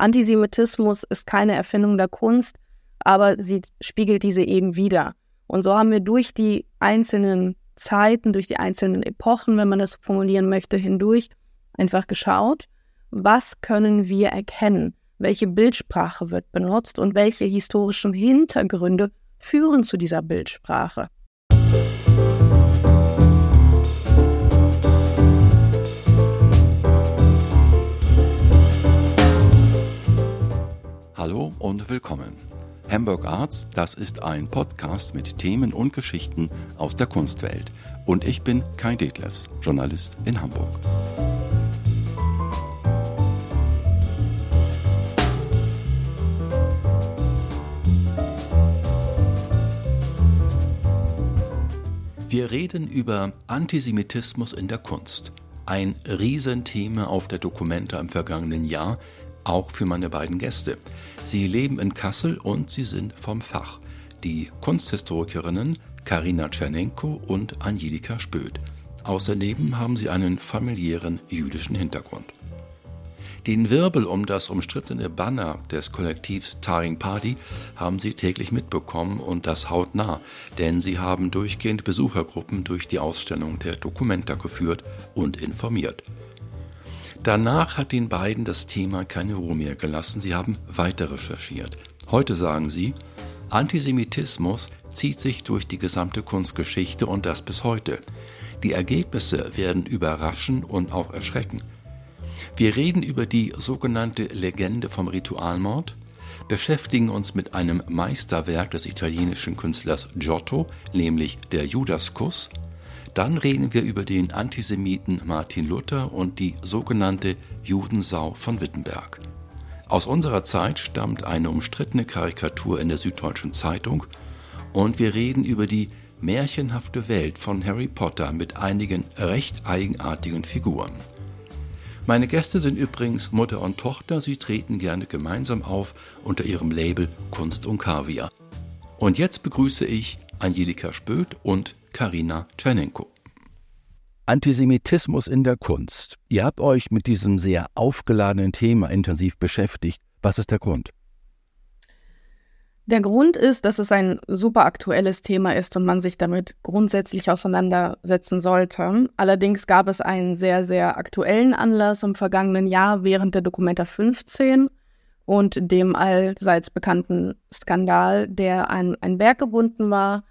Antisemitismus ist keine Erfindung der Kunst, aber sie spiegelt diese eben wieder. Und so haben wir durch die einzelnen Zeiten, durch die einzelnen Epochen, wenn man das formulieren möchte, hindurch einfach geschaut, was können wir erkennen, welche Bildsprache wird benutzt und welche historischen Hintergründe führen zu dieser Bildsprache. Hallo und willkommen. Hamburg Arts, das ist ein Podcast mit Themen und Geschichten aus der Kunstwelt. Und ich bin Kai Detlefs, Journalist in Hamburg. Wir reden über Antisemitismus in der Kunst. Ein Riesenthema auf der Dokumenta im vergangenen Jahr, auch für meine beiden Gäste. Sie leben in Kassel und sie sind vom Fach. Die Kunsthistorikerinnen Karina Tschernenko und Angelika Spöth. Außerdem haben sie einen familiären jüdischen Hintergrund. Den Wirbel um das umstrittene Banner des Kollektivs Taring Party haben sie täglich mitbekommen und das hautnah, denn sie haben durchgehend Besuchergruppen durch die Ausstellung der Dokumenta geführt und informiert. Danach hat den beiden das Thema keine Ruhe mehr gelassen. Sie haben weiter recherchiert. Heute sagen sie, Antisemitismus zieht sich durch die gesamte Kunstgeschichte und das bis heute. Die Ergebnisse werden überraschen und auch erschrecken. Wir reden über die sogenannte Legende vom Ritualmord, beschäftigen uns mit einem Meisterwerk des italienischen Künstlers Giotto, nämlich der Judaskuss, dann reden wir über den Antisemiten Martin Luther und die sogenannte Judensau von Wittenberg. Aus unserer Zeit stammt eine umstrittene Karikatur in der Süddeutschen Zeitung und wir reden über die märchenhafte Welt von Harry Potter mit einigen recht eigenartigen Figuren. Meine Gäste sind übrigens Mutter und Tochter, sie treten gerne gemeinsam auf unter ihrem Label Kunst und Kaviar. Und jetzt begrüße ich Angelika Spöth und Karina Tschernenko. Antisemitismus in der Kunst. Ihr habt euch mit diesem sehr aufgeladenen Thema intensiv beschäftigt. Was ist der Grund? Der Grund ist, dass es ein super aktuelles Thema ist und man sich damit grundsätzlich auseinandersetzen sollte. Allerdings gab es einen sehr, sehr aktuellen Anlass im vergangenen Jahr während der Dokumenta 15 und dem allseits bekannten Skandal, der an ein Werk gebunden war,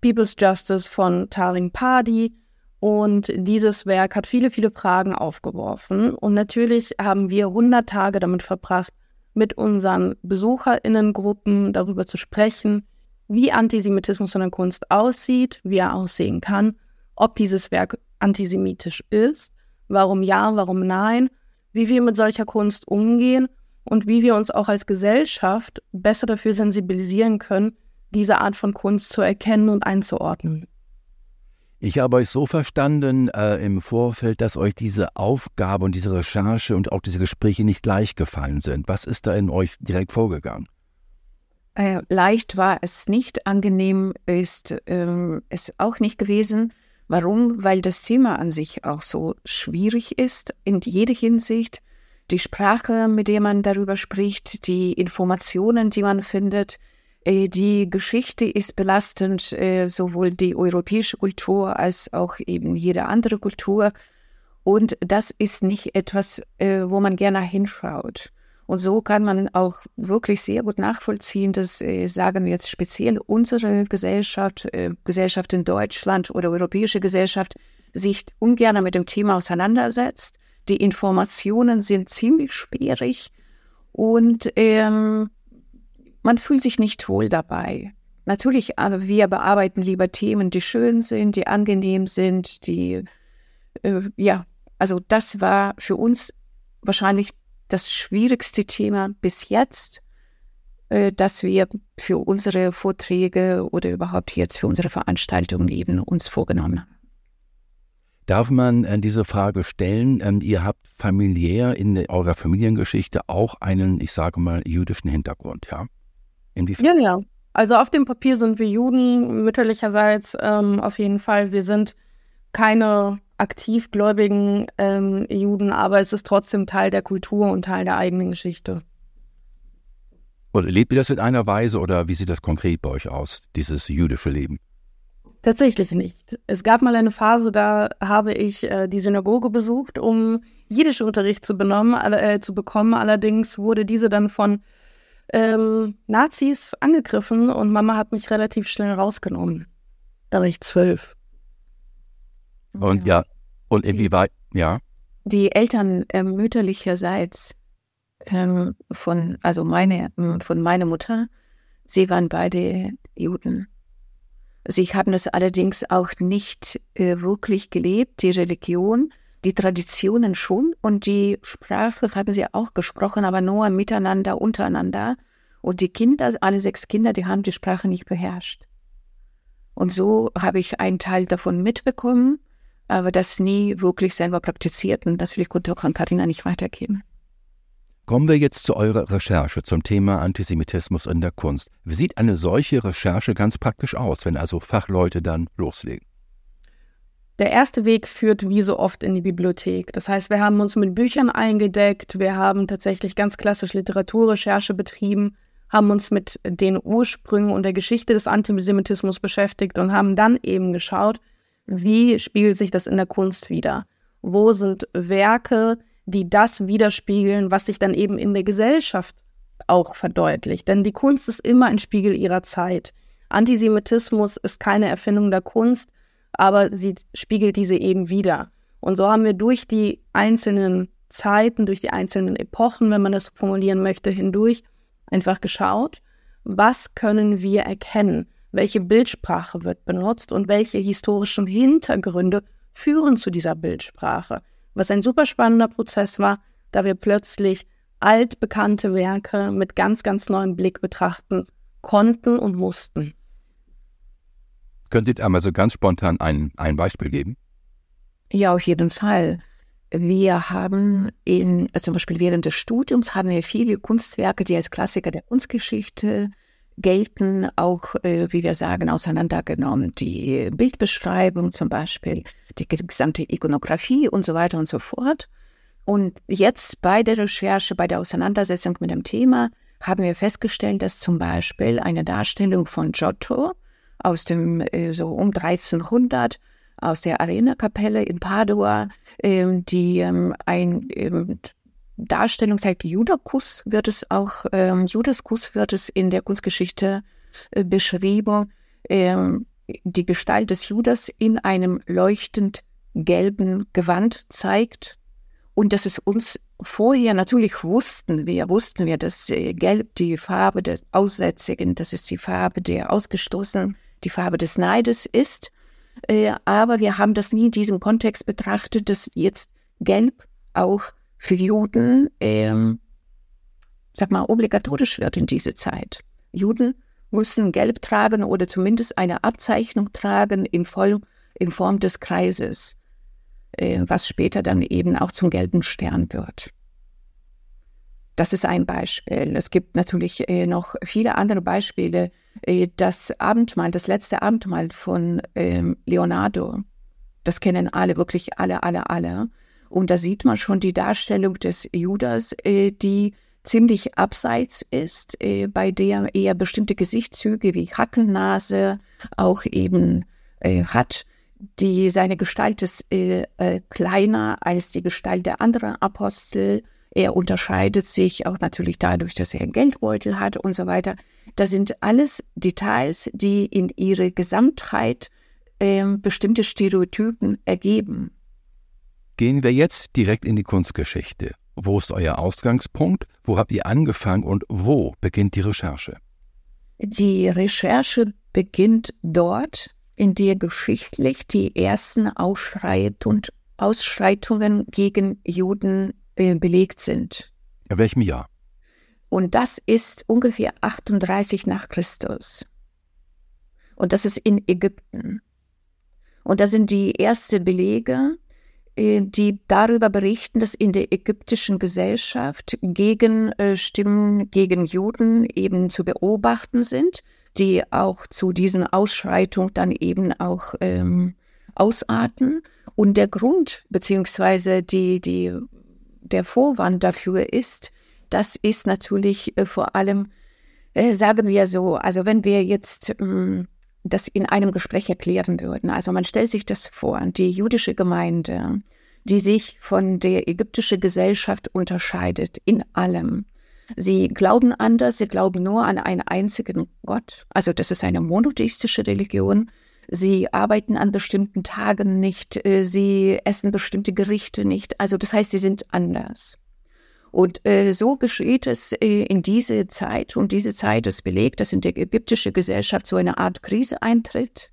People's Justice von Taring Padi. Und dieses Werk hat viele, viele Fragen aufgeworfen. Und natürlich haben wir 100 Tage damit verbracht, mit unseren BesucherInnengruppen darüber zu sprechen, wie Antisemitismus in der Kunst aussieht, wie er aussehen kann, ob dieses Werk antisemitisch ist, warum ja, warum nein, wie wir mit solcher Kunst umgehen und wie wir uns auch als Gesellschaft besser dafür sensibilisieren können, diese Art von Kunst zu erkennen und einzuordnen. Ich habe euch so verstanden äh, im Vorfeld, dass euch diese Aufgabe und diese Recherche und auch diese Gespräche nicht leicht gefallen sind. Was ist da in euch direkt vorgegangen? Äh, leicht war es nicht, angenehm ist ähm, es auch nicht gewesen. Warum? Weil das Thema an sich auch so schwierig ist in jeder Hinsicht. Die Sprache, mit der man darüber spricht, die Informationen, die man findet, die Geschichte ist belastend, äh, sowohl die europäische Kultur als auch eben jede andere Kultur. Und das ist nicht etwas, äh, wo man gerne hinschaut. Und so kann man auch wirklich sehr gut nachvollziehen, dass, sagen wir jetzt speziell unsere Gesellschaft, Gesellschaft in Deutschland oder europäische Gesellschaft, sich ungern mit dem Thema auseinandersetzt. Die Informationen sind ziemlich schwierig und ähm, man fühlt sich nicht wohl dabei. Natürlich, aber wir bearbeiten lieber Themen, die schön sind, die angenehm sind, die, äh, ja, also das war für uns wahrscheinlich das schwierigste Thema bis jetzt, äh, dass wir für unsere Vorträge oder überhaupt jetzt für unsere Veranstaltungen eben uns vorgenommen haben. Darf man äh, diese Frage stellen? Ähm, ihr habt familiär in eurer Familiengeschichte auch einen, ich sage mal, jüdischen Hintergrund, ja? Inwiefern? Ja, ja. Also auf dem Papier sind wir Juden, mütterlicherseits ähm, auf jeden Fall. Wir sind keine aktivgläubigen ähm, Juden, aber es ist trotzdem Teil der Kultur und Teil der eigenen Geschichte. Und lebt ihr das in einer Weise oder wie sieht das konkret bei euch aus, dieses jüdische Leben? Tatsächlich nicht. Es gab mal eine Phase, da habe ich äh, die Synagoge besucht, um Jiddischunterricht zu, benommen, äh, zu bekommen. Allerdings wurde diese dann von ähm, Nazis angegriffen und Mama hat mich relativ schnell rausgenommen. Da war ich zwölf. Und ja, ja und inwieweit, ja. Die Eltern äh, mütterlicherseits ähm, von, also meine, von meiner Mutter, sie waren beide Juden. Sie haben es allerdings auch nicht äh, wirklich gelebt, die Religion, die Traditionen schon und die Sprache haben sie auch gesprochen, aber nur miteinander, untereinander. Und die Kinder, alle sechs Kinder, die haben die Sprache nicht beherrscht. Und so habe ich einen Teil davon mitbekommen, aber das nie wirklich selber praktiziert. Und das will ich gut auch an Karina nicht weitergeben. Kommen wir jetzt zu eurer Recherche zum Thema Antisemitismus in der Kunst. Wie sieht eine solche Recherche ganz praktisch aus, wenn also Fachleute dann loslegen? Der erste Weg führt wie so oft in die Bibliothek. Das heißt, wir haben uns mit Büchern eingedeckt, wir haben tatsächlich ganz klassisch Literaturrecherche betrieben, haben uns mit den Ursprüngen und der Geschichte des Antisemitismus beschäftigt und haben dann eben geschaut, wie spiegelt sich das in der Kunst wieder? Wo sind Werke, die das widerspiegeln, was sich dann eben in der Gesellschaft auch verdeutlicht. Denn die Kunst ist immer ein Spiegel ihrer Zeit. Antisemitismus ist keine Erfindung der Kunst, aber sie spiegelt diese eben wieder. Und so haben wir durch die einzelnen Zeiten, durch die einzelnen Epochen, wenn man das formulieren möchte, hindurch einfach geschaut, was können wir erkennen, welche Bildsprache wird benutzt und welche historischen Hintergründe führen zu dieser Bildsprache was ein super spannender Prozess war, da wir plötzlich altbekannte Werke mit ganz, ganz neuem Blick betrachten konnten und mussten. Könnt ihr einmal so ganz spontan ein, ein Beispiel geben? Ja, auf jeden Fall. Wir haben in, also zum Beispiel während des Studiums haben wir viele Kunstwerke, die als Klassiker der Kunstgeschichte gelten, auch, äh, wie wir sagen, auseinandergenommen. Die Bildbeschreibung zum Beispiel, die gesamte Ikonografie und so weiter und so fort. Und jetzt bei der Recherche, bei der Auseinandersetzung mit dem Thema, haben wir festgestellt, dass zum Beispiel eine Darstellung von Giotto aus dem äh, so um 1300 aus der Arena-Kapelle in Padua, äh, die ähm, ein ähm, Darstellung sagt, Judakus wird es auch, ähm, Judaskus wird es in der Kunstgeschichte äh, beschrieben, ähm, die Gestalt des Judas in einem leuchtend gelben Gewand zeigt und dass es uns vorher natürlich wussten wir, wussten wir, dass äh, Gelb die Farbe des Aussätzigen, das ist die Farbe der Ausgestoßenen, die Farbe des Neides ist, äh, aber wir haben das nie in diesem Kontext betrachtet, dass jetzt Gelb auch für Juden, ähm, sag mal, obligatorisch wird in dieser Zeit. Juden müssen Gelb tragen oder zumindest eine Abzeichnung tragen in, voll, in Form des Kreises, was später dann eben auch zum gelben Stern wird. Das ist ein Beispiel. Es gibt natürlich äh, noch viele andere Beispiele. Äh, das Abendmahl, das letzte Abendmahl von ähm, Leonardo, das kennen alle, wirklich alle, alle, alle. Und da sieht man schon die Darstellung des Judas, äh, die ziemlich abseits ist, äh, bei der er bestimmte Gesichtszüge wie Hackennase auch eben äh, hat. Die, seine Gestalt ist äh, äh, kleiner als die Gestalt der anderen Apostel. Er unterscheidet sich auch natürlich dadurch, dass er einen Geldbeutel hat und so weiter. Das sind alles Details, die in ihrer Gesamtheit ähm, bestimmte Stereotypen ergeben. Gehen wir jetzt direkt in die Kunstgeschichte. Wo ist euer Ausgangspunkt? Wo habt ihr angefangen und wo beginnt die Recherche? Die Recherche beginnt dort, in der geschichtlich die ersten Ausschreitungen gegen Juden äh, belegt sind. In welchem Jahr? Und das ist ungefähr 38 nach Christus. Und das ist in Ägypten. Und da sind die ersten Belege, äh, die darüber berichten, dass in der ägyptischen Gesellschaft Gegenstimmen äh, gegen Juden eben zu beobachten sind, die auch zu diesen Ausschreitungen dann eben auch ähm, ausarten. Und der Grund beziehungsweise die, die, der Vorwand dafür ist, das ist natürlich äh, vor allem Äh, sagen wir so, also wenn wir jetzt ähm, das in einem Gespräch erklären würden, also man stellt sich das vor, die jüdische Gemeinde, die sich von der ägyptischen Gesellschaft unterscheidet in allem. Sie glauben anders, sie glauben nur an einen einzigen Gott. Also das ist eine monotheistische Religion. Sie arbeiten an bestimmten Tagen nicht, äh, sie essen bestimmte Gerichte nicht. Also das heißt, sie sind anders. Und äh, so geschieht es äh, in diese Zeit. Und diese Zeit ist belegt, dass in der ägyptischen Gesellschaft so eine Art Krise eintritt.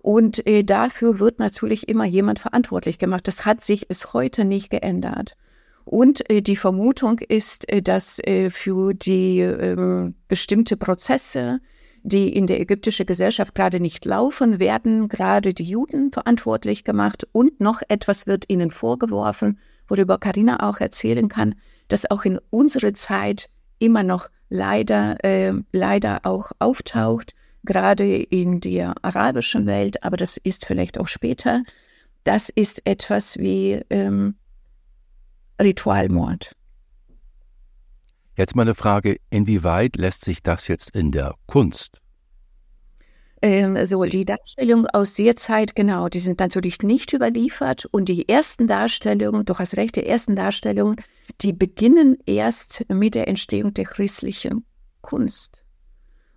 Und dafür wird natürlich immer jemand verantwortlich gemacht. Das hat sich bis heute nicht geändert. Und äh, die Vermutung ist, äh, dass äh, für die ähm, bestimmte Prozesse, die in der ägyptischen Gesellschaft gerade nicht laufen, werden gerade die Juden verantwortlich gemacht. Und noch etwas wird ihnen vorgeworfen, worüber Karina auch erzählen kann, das auch in unserer Zeit immer noch leider, äh, leider auch auftaucht, gerade in der arabischen Welt, aber das ist vielleicht auch später. Das ist etwas wie ähm, Ritualmord. Jetzt mal eine Frage, inwieweit lässt sich das jetzt in der Kunst ähm, so, die Darstellungen aus der Zeit, genau, die sind natürlich nicht überliefert. Und die ersten Darstellungen, du hast recht, die ersten Darstellungen, die beginnen erst mit der Entstehung der christlichen Kunst.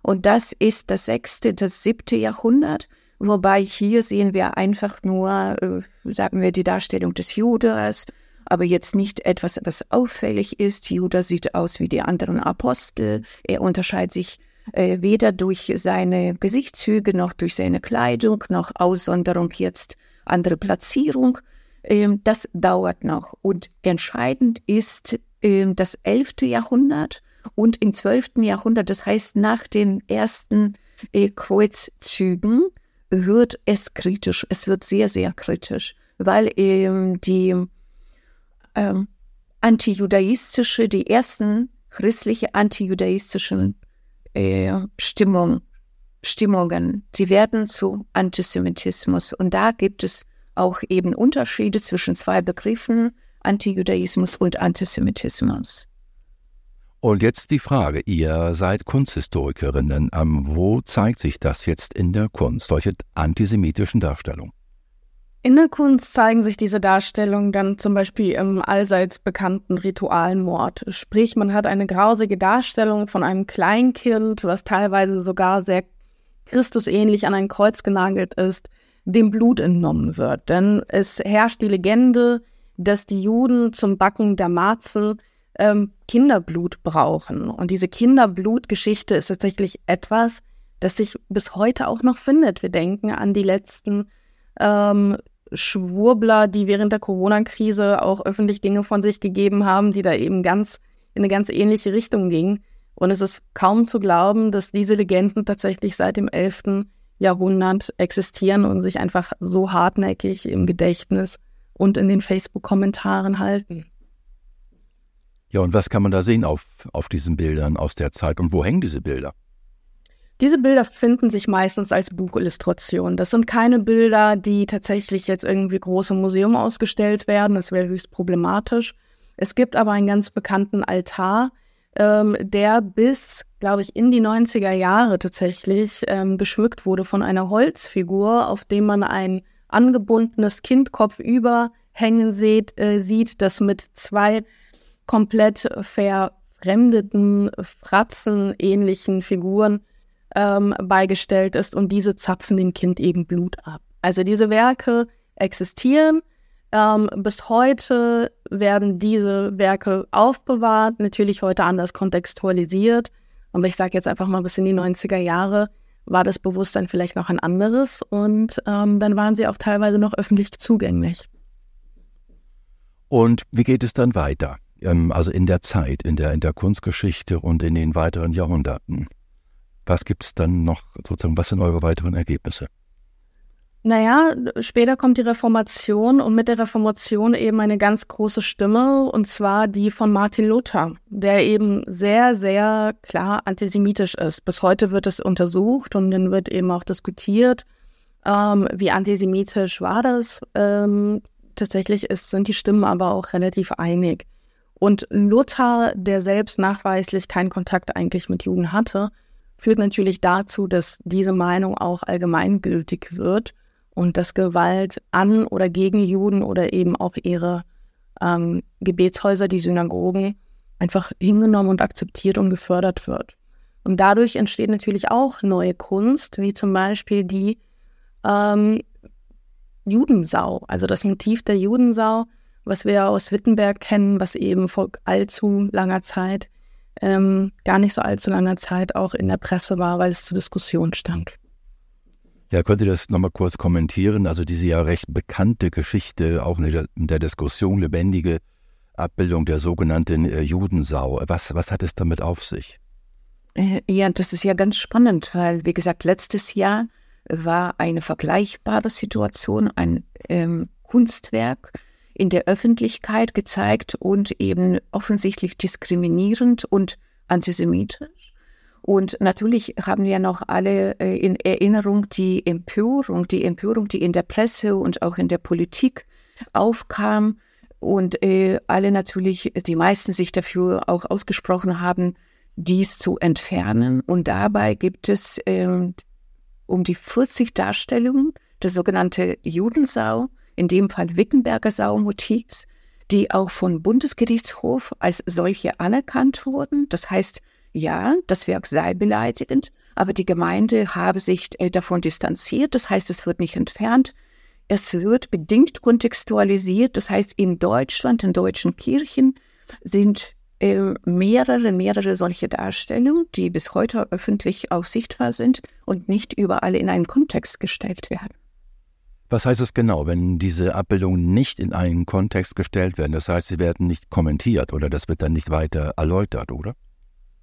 Und das ist das sechste, das siebte Jahrhundert. Wobei hier sehen wir einfach nur, äh, sagen wir, die Darstellung des Judas, aber jetzt nicht etwas, das auffällig ist. Judas sieht aus wie die anderen Apostel. Er unterscheidet sich äh, weder durch seine Gesichtszüge noch durch seine Kleidung noch Aussonderung jetzt andere Platzierung. Ähm, das dauert noch. Und entscheidend ist ähm, das 11. Jahrhundert und im 12. Jahrhundert, das heißt nach den ersten äh, Kreuzzügen, wird es kritisch. Es wird sehr, sehr kritisch, weil ähm, die ähm, antijudaistische, die ersten christliche antijudaistischen äh, Stimmung, Stimmungen, die werden zu Antisemitismus. Und da gibt es auch eben Unterschiede zwischen zwei Begriffen, Antijudaismus und Antisemitismus. Und jetzt die Frage, ihr seid Kunsthistorikerinnen, wo zeigt sich das jetzt in der Kunst, solche antisemitischen Darstellungen? In der Kunst zeigen sich diese Darstellungen dann zum Beispiel im allseits bekannten Ritualmord. Sprich, man hat eine grausige Darstellung von einem Kleinkind, was teilweise sogar sehr Christusähnlich an ein Kreuz genagelt ist, dem Blut entnommen wird. Denn es herrscht die Legende, dass die Juden zum Backen der Marzen ähm, Kinderblut brauchen. Und diese Kinderblutgeschichte ist tatsächlich etwas, das sich bis heute auch noch findet. Wir denken an die letzten ähm, Schwurbler, die während der Corona-Krise auch öffentlich Dinge von sich gegeben haben, die da eben ganz in eine ganz ähnliche Richtung gingen. Und es ist kaum zu glauben, dass diese Legenden tatsächlich seit dem 11. Jahrhundert existieren und sich einfach so hartnäckig im Gedächtnis und in den Facebook-Kommentaren halten. Ja, und was kann man da sehen auf, auf diesen Bildern aus der Zeit und wo hängen diese Bilder? Diese Bilder finden sich meistens als Buchillustration. Das sind keine Bilder, die tatsächlich jetzt irgendwie groß im Museum ausgestellt werden. Das wäre höchst problematisch. Es gibt aber einen ganz bekannten Altar, ähm, der bis, glaube ich, in die 90er Jahre tatsächlich ähm, geschmückt wurde von einer Holzfigur, auf dem man ein angebundenes Kind kopfüber hängen sieht, äh, sieht, das mit zwei komplett verfremdeten, fratzenähnlichen Figuren ähm, beigestellt ist und diese zapfen dem Kind eben Blut ab. Also diese Werke existieren. Ähm, bis heute werden diese Werke aufbewahrt, natürlich heute anders kontextualisiert. Aber ich sage jetzt einfach mal bis in die 90er Jahre war das Bewusstsein vielleicht noch ein anderes und ähm, dann waren sie auch teilweise noch öffentlich zugänglich. Und wie geht es dann weiter? Ähm, also in der Zeit, in der, in der Kunstgeschichte und in den weiteren Jahrhunderten? Was gibt es dann noch sozusagen, was sind eure weiteren Ergebnisse? Naja, später kommt die Reformation und mit der Reformation eben eine ganz große Stimme, und zwar die von Martin Luther, der eben sehr, sehr klar antisemitisch ist. Bis heute wird es untersucht und dann wird eben auch diskutiert, ähm, wie antisemitisch war das. Ähm, tatsächlich ist, sind die Stimmen aber auch relativ einig. Und Luther, der selbst nachweislich keinen Kontakt eigentlich mit Juden hatte, führt natürlich dazu, dass diese Meinung auch allgemeingültig wird und dass Gewalt an oder gegen Juden oder eben auch ihre ähm, Gebetshäuser, die Synagogen, einfach hingenommen und akzeptiert und gefördert wird. Und dadurch entsteht natürlich auch neue Kunst, wie zum Beispiel die ähm, Judensau, also das Motiv der Judensau, was wir aus Wittenberg kennen, was eben vor allzu langer Zeit ähm, gar nicht so allzu langer Zeit auch in der Presse war, weil es zur Diskussion stand. Ja, könnt ihr das nochmal kurz kommentieren? Also diese ja recht bekannte Geschichte, auch in der, in der Diskussion lebendige Abbildung der sogenannten äh, Judensau. Was, was hat es damit auf sich? Äh, ja, das ist ja ganz spannend, weil, wie gesagt, letztes Jahr war eine vergleichbare Situation, ein ähm, Kunstwerk, in der Öffentlichkeit gezeigt und eben offensichtlich diskriminierend und antisemitisch. Und natürlich haben wir noch alle äh, in Erinnerung die Empörung, die Empörung, die in der Presse und auch in der Politik aufkam und äh, alle natürlich, die meisten sich dafür auch ausgesprochen haben, dies zu entfernen. Und dabei gibt es äh, um die 40 Darstellungen der sogenannte Judensau, in dem Fall Wittenberger Saumotivs, die auch vom Bundesgerichtshof als solche anerkannt wurden. Das heißt, ja, das Werk sei beleidigend, aber die Gemeinde habe sich äh, davon distanziert. Das heißt, es wird nicht entfernt. Es wird bedingt kontextualisiert. Das heißt, in Deutschland, in deutschen Kirchen sind äh, mehrere, mehrere solche Darstellungen, die bis heute öffentlich auch sichtbar sind und nicht überall in einen Kontext gestellt werden. Was heißt es genau, wenn diese Abbildungen nicht in einen Kontext gestellt werden? Das heißt, sie werden nicht kommentiert oder das wird dann nicht weiter erläutert, oder?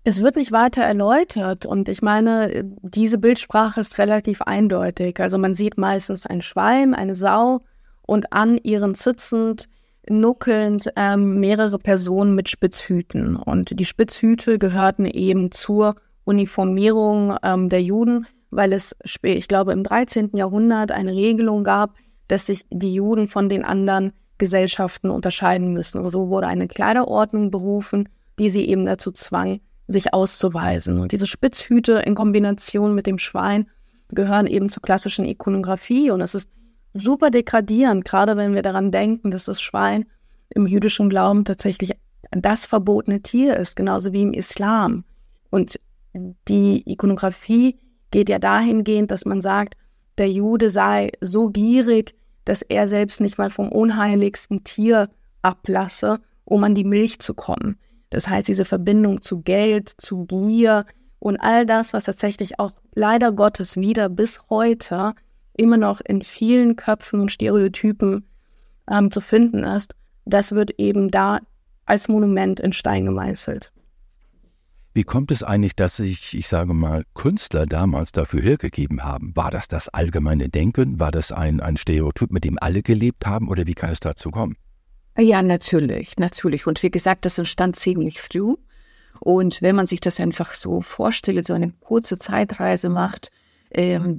Es wird nicht weiter erläutert und ich meine, diese Bildsprache ist relativ eindeutig. Also man sieht meistens ein Schwein, eine Sau und an ihren sitzend, nuckelnd ähm, mehrere Personen mit Spitzhüten. Und die Spitzhüte gehörten eben zur Uniformierung ähm, der Juden weil es, ich glaube, im 13. Jahrhundert eine Regelung gab, dass sich die Juden von den anderen Gesellschaften unterscheiden müssen. Und so wurde eine Kleiderordnung berufen, die sie eben dazu zwang, sich auszuweisen. Und diese Spitzhüte in Kombination mit dem Schwein gehören eben zur klassischen Ikonografie. Und es ist super degradierend, gerade wenn wir daran denken, dass das Schwein im jüdischen Glauben tatsächlich das verbotene Tier ist, genauso wie im Islam. Und die Ikonografie geht ja dahingehend, dass man sagt, der Jude sei so gierig, dass er selbst nicht mal vom unheiligsten Tier ablasse, um an die Milch zu kommen. Das heißt, diese Verbindung zu Geld, zu Gier und all das, was tatsächlich auch leider Gottes wieder bis heute immer noch in vielen Köpfen und Stereotypen ähm, zu finden ist, das wird eben da als Monument in Stein gemeißelt. Wie kommt es eigentlich, dass sich, ich sage mal, Künstler damals dafür hergegeben haben? War das das allgemeine Denken? War das ein, ein Stereotyp, mit dem alle gelebt haben? Oder wie kann es dazu kommen? Ja, natürlich, natürlich. Und wie gesagt, das entstand ziemlich früh. Und wenn man sich das einfach so vorstellt, so eine kurze Zeitreise macht, ähm,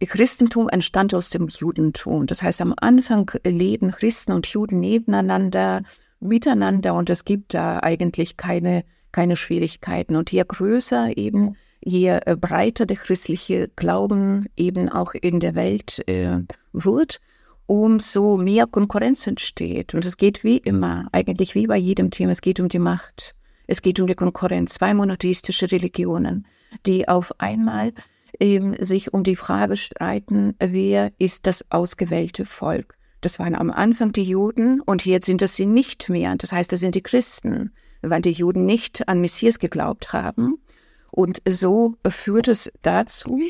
Christentum entstand aus dem Judentum. Das heißt, am Anfang leben Christen und Juden nebeneinander, miteinander und es gibt da eigentlich keine keine Schwierigkeiten. Und je größer eben, je äh, breiter der christliche Glauben eben auch in der Welt äh, wird, umso mehr Konkurrenz entsteht. Und es geht wie immer, eigentlich wie bei jedem Thema, es geht um die Macht. Es geht um die Konkurrenz. Zwei monotheistische Religionen, die auf einmal ähm, sich um die Frage streiten, wer ist das ausgewählte Volk. Das waren am Anfang die Juden und jetzt sind das sie nicht mehr. Das heißt, das sind die Christen weil die Juden nicht an Messias geglaubt haben. Und so führt es dazu,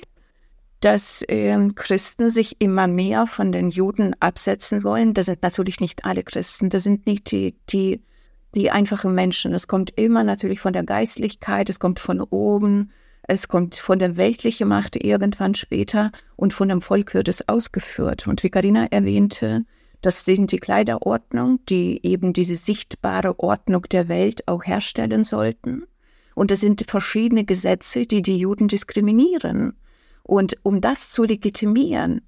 dass äh, Christen sich immer mehr von den Juden absetzen wollen. Das sind natürlich nicht alle Christen, das sind nicht die, die, die einfachen Menschen. Es kommt immer natürlich von der Geistlichkeit, es kommt von oben, es kommt von der weltlichen Macht irgendwann später und von dem Volk wird es ausgeführt. Und wie Karina erwähnte, das sind die Kleiderordnung, die eben diese sichtbare Ordnung der Welt auch herstellen sollten. Und das sind verschiedene Gesetze, die die Juden diskriminieren. Und um das zu legitimieren,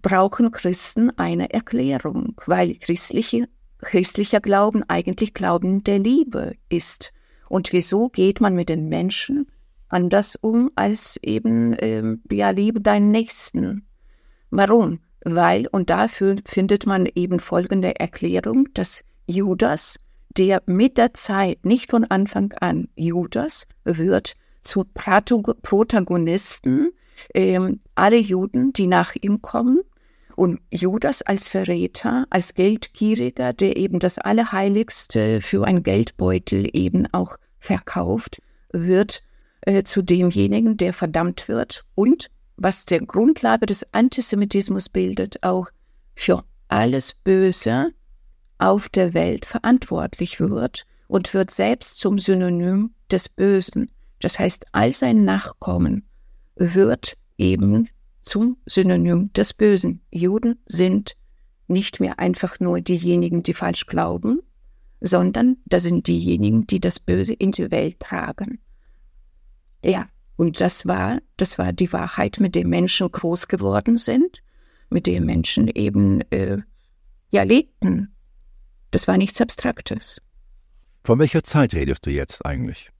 brauchen Christen eine Erklärung, weil christliche christlicher Glauben eigentlich Glauben der Liebe ist. Und wieso geht man mit den Menschen anders um als eben, äh, ja, liebe deinen Nächsten? Warum? Weil, und dafür findet man eben folgende Erklärung, dass Judas, der mit der Zeit, nicht von Anfang an, Judas wird zum Protagonisten, äh, alle Juden, die nach ihm kommen, und Judas als Verräter, als Geldgieriger, der eben das Allerheiligste für ein Geldbeutel eben auch verkauft, wird äh, zu demjenigen, der verdammt wird und was der Grundlage des Antisemitismus bildet, auch für alles Böse auf der Welt verantwortlich wird und wird selbst zum Synonym des Bösen. Das heißt, all sein Nachkommen wird eben zum Synonym des Bösen. Juden sind nicht mehr einfach nur diejenigen, die falsch glauben, sondern das sind diejenigen, die das Böse in die Welt tragen. Ja, und das war, das war die Wahrheit, mit der Menschen groß geworden sind, mit der Menschen eben äh, ja lebten. Das war nichts Abstraktes. Von welcher Zeit redest du jetzt eigentlich?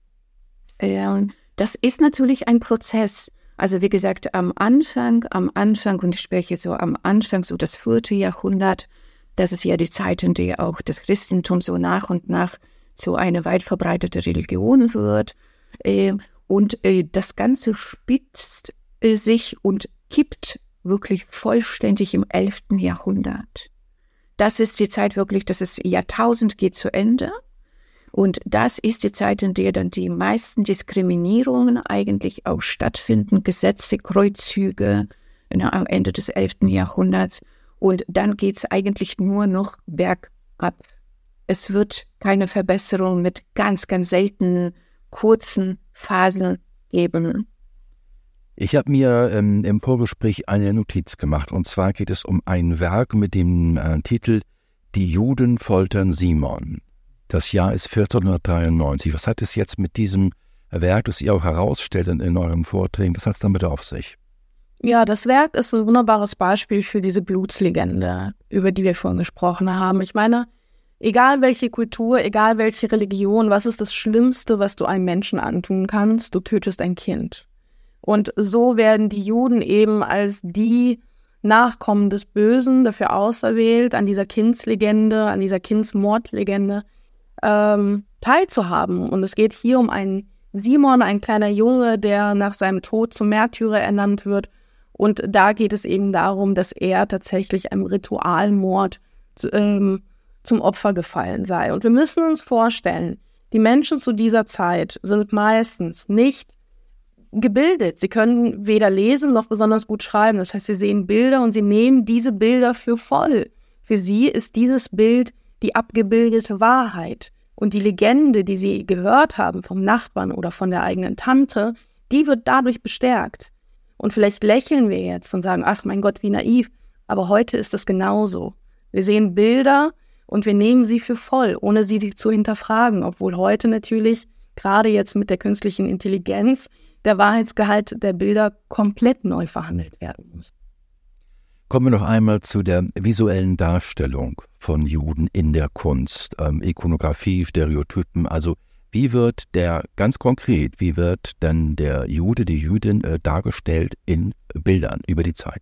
Äh, das ist natürlich ein Prozess. Also wie gesagt, am Anfang, am Anfang, und ich spreche so am Anfang, so das vierte Jahrhundert, das ist ja die Zeit, in der auch das Christentum so nach und nach zu einer weit verbreitete Religion wird. Äh, und äh, das Ganze spitzt äh, sich und kippt wirklich vollständig im 11. Jahrhundert. Das ist die Zeit wirklich, das ist Jahrtausend geht zu Ende. Und das ist die Zeit, in der dann die meisten Diskriminierungen eigentlich auch stattfinden, Gesetze, Kreuzzüge na, am Ende des 11. Jahrhunderts. Und dann geht es eigentlich nur noch bergab. Es wird keine Verbesserung mit ganz, ganz seltenen, kurzen Phasen geben. Ich habe mir ähm, im Vorgespräch eine Notiz gemacht. Und zwar geht es um ein Werk mit dem äh, Titel Die Juden foltern Simon. Das Jahr ist 1493. Was hat es jetzt mit diesem Werk, das ihr auch herausstellt in, in euren Vorträgen, was hat es damit auf sich? Ja, das Werk ist ein wunderbares Beispiel für diese Blutslegende, über die wir vorhin gesprochen haben. Ich meine, egal welche Kultur, egal welche Religion, was ist das Schlimmste, was du einem Menschen antun kannst? Du tötest ein Kind. Und so werden die Juden eben als die Nachkommen des Bösen dafür auserwählt, an dieser Kindslegende, an dieser Kindsmordlegende ähm, teilzuhaben. Und es geht hier um einen Simon, ein kleiner Junge, der nach seinem Tod zum Märtyrer ernannt wird. Und da geht es eben darum, dass er tatsächlich einem Ritualmord ähm, zum Opfer gefallen sei. Und wir müssen uns vorstellen, die Menschen zu dieser Zeit sind meistens nicht gebildet. Sie können weder lesen noch besonders gut schreiben. Das heißt, sie sehen Bilder und sie nehmen diese Bilder für voll. Für sie ist dieses Bild die abgebildete Wahrheit. Und die Legende, die sie gehört haben vom Nachbarn oder von der eigenen Tante, die wird dadurch bestärkt. Und vielleicht lächeln wir jetzt und sagen, ach mein Gott, wie naiv. Aber heute ist es genauso. Wir sehen Bilder und wir nehmen sie für voll, ohne sie zu hinterfragen. Obwohl heute natürlich, gerade jetzt mit der künstlichen Intelligenz, der Wahrheitsgehalt der Bilder komplett neu verhandelt werden muss. Kommen wir noch einmal zu der visuellen Darstellung von Juden in der Kunst, ähm, Ikonografie, Stereotypen. Also wie wird der ganz konkret, wie wird denn der Jude, die Jüdin äh, dargestellt in Bildern über die Zeit?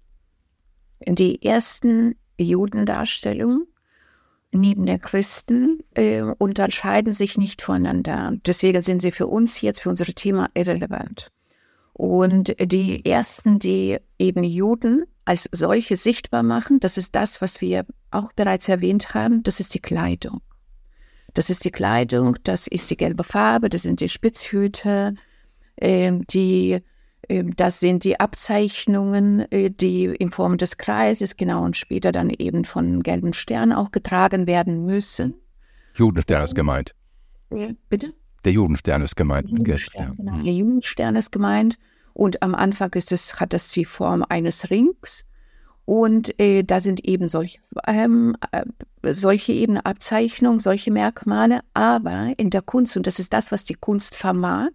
Die ersten Judendarstellungen neben der Christen äh, unterscheiden sich nicht voneinander. Deswegen sind sie für uns jetzt, für unser Thema irrelevant. Und die ersten, die eben Juden als solche sichtbar machen, das ist das, was wir auch bereits erwähnt haben, das ist die Kleidung. Das ist die Kleidung, das ist die gelbe Farbe, das sind die Spitzhüte, äh, die, das sind die Abzeichnungen, äh, die in Form des Kreises, genau, und später dann eben von gelben Stern auch getragen werden müssen. Judenstern ist gemeint. Ja, bitte? Der Judenstern ist gemeint. Judenstern, genau. Der Judenstern ist gemeint. Und am Anfang ist es, hat es die Form eines Rings. Und äh, da sind eben solche, ähm, äh, solche eben Abzeichnungen, solche Merkmale. Aber in der Kunst, und das ist das, was die Kunst vermag,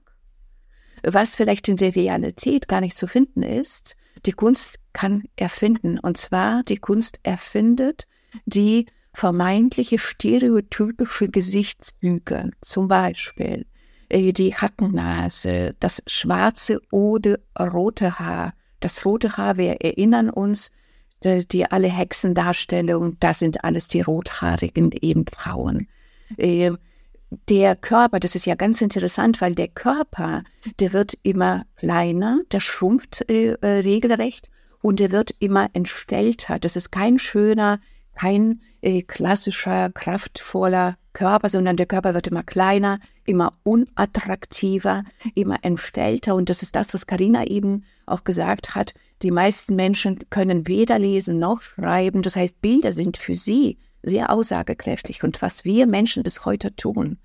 was vielleicht in der Realität gar nicht zu finden ist, die Kunst kann erfinden. Und zwar die Kunst erfindet die vermeintliche stereotypische Gesichtszüge, zum Beispiel äh, die Hackennase, das schwarze oder rote Haar. Das rote Haar, wir erinnern uns, die, die alle Hexendarstellungen, das sind alles die rothaarigen eben Frauen. Der Körper, das ist ja ganz interessant, weil der Körper, der wird immer kleiner, der schrumpft äh, äh, regelrecht und der wird immer entstellter. Das ist kein schöner, kein äh, klassischer, kraftvoller Körper, sondern der Körper wird immer kleiner, immer unattraktiver, immer entstellter. Und das ist das, was Karina eben auch gesagt hat. Die meisten Menschen können weder lesen noch schreiben. Das heißt, Bilder sind für sie sehr aussagekräftig. Und was wir Menschen bis heute tun,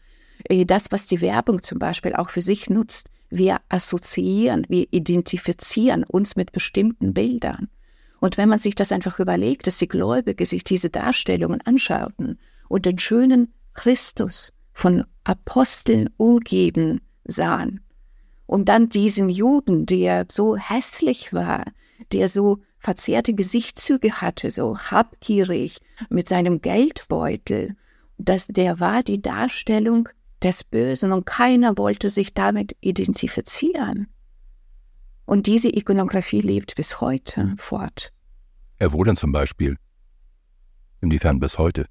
äh, das, was die Werbung zum Beispiel auch für sich nutzt, wir assoziieren, wir identifizieren uns mit bestimmten Bildern. Und wenn man sich das einfach überlegt, dass die Gläubige sich diese Darstellungen anschauten und den schönen Christus von Aposteln umgeben sahen, und dann diesen Juden, der so hässlich war, der so verzerrte Gesichtszüge hatte, so habgierig mit seinem Geldbeutel, dass der war die Darstellung des Bösen und keiner wollte sich damit identifizieren. Und diese Ikonografie lebt bis heute fort. Er wo denn zum Beispiel? Inwiefern bis heute?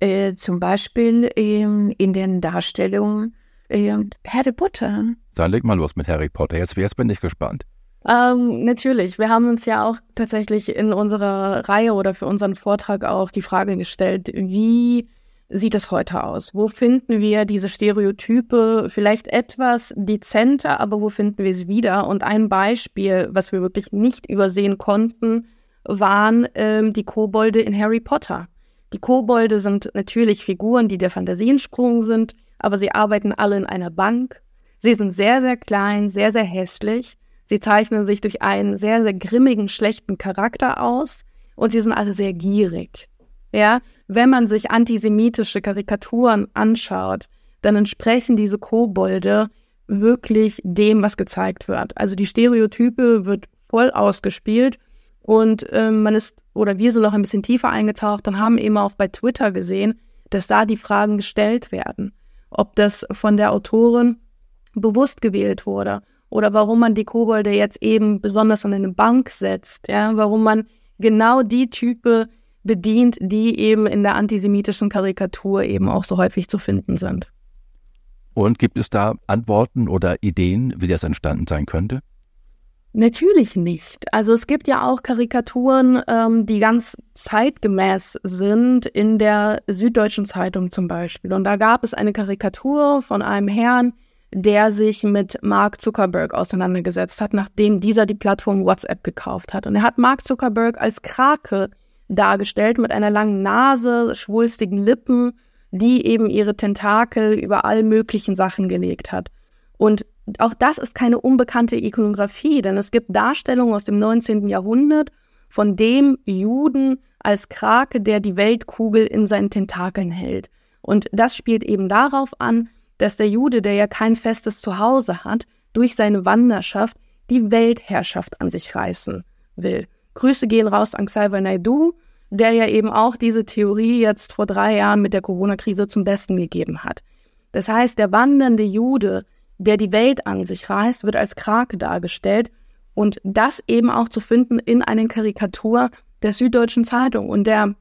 Äh, zum Beispiel ähm, in den Darstellungen äh, Harry Potter. Dann leg mal los mit Harry Potter. Jetzt, jetzt bin ich gespannt. Ähm, natürlich. Wir haben uns ja auch tatsächlich in unserer Reihe oder für unseren Vortrag auch die Frage gestellt, wie sieht es heute aus? Wo finden wir diese Stereotype vielleicht etwas dezenter, aber wo finden wir sie wieder? Und ein Beispiel, was wir wirklich nicht übersehen konnten, waren ähm, die Kobolde in Harry Potter. Die Kobolde sind natürlich Figuren, die der Fantasie entsprungen sind, aber sie arbeiten alle in einer Bank. Sie sind sehr, sehr klein, sehr, sehr hässlich. Sie zeichnen sich durch einen sehr, sehr grimmigen, schlechten Charakter aus und sie sind alle sehr gierig. Ja, wenn man sich antisemitische Karikaturen anschaut, dann entsprechen diese Kobolde wirklich dem, was gezeigt wird. Also die Stereotype wird voll ausgespielt und äh, man ist, oder wir sind noch ein bisschen tiefer eingetaucht und haben eben auch bei Twitter gesehen, dass da die Fragen gestellt werden. Ob das von der Autorin bewusst gewählt wurde oder warum man die Kobolde jetzt eben besonders an eine Bank setzt, ja, warum man genau die Type bedient, die eben in der antisemitischen Karikatur eben auch so häufig zu finden sind. Und gibt es da Antworten oder Ideen, wie das entstanden sein könnte? Natürlich nicht. Also es gibt ja auch Karikaturen, ähm, die ganz zeitgemäß sind, in der Süddeutschen Zeitung zum Beispiel. Und da gab es eine Karikatur von einem Herrn, der sich mit Mark Zuckerberg auseinandergesetzt hat, nachdem dieser die Plattform WhatsApp gekauft hat. Und er hat Mark Zuckerberg als Krake dargestellt mit einer langen Nase, schwulstigen Lippen, die eben ihre Tentakel über all möglichen Sachen gelegt hat. Und auch das ist keine unbekannte Ikonografie, denn es gibt Darstellungen aus dem 19. Jahrhundert von dem Juden als Krake, der die Weltkugel in seinen Tentakeln hält. Und das spielt eben darauf an, dass der Jude, der ja kein festes Zuhause hat, durch seine Wanderschaft die Weltherrschaft an sich reißen will. Grüße gehen raus an Xavier Naidu, der ja eben auch diese Theorie jetzt vor drei Jahren mit der Corona-Krise zum Besten gegeben hat. Das heißt, der wandernde Jude der die Welt an sich reißt, wird als Krake dargestellt und das eben auch zu finden in einer Karikatur der Süddeutschen Zeitung. Und der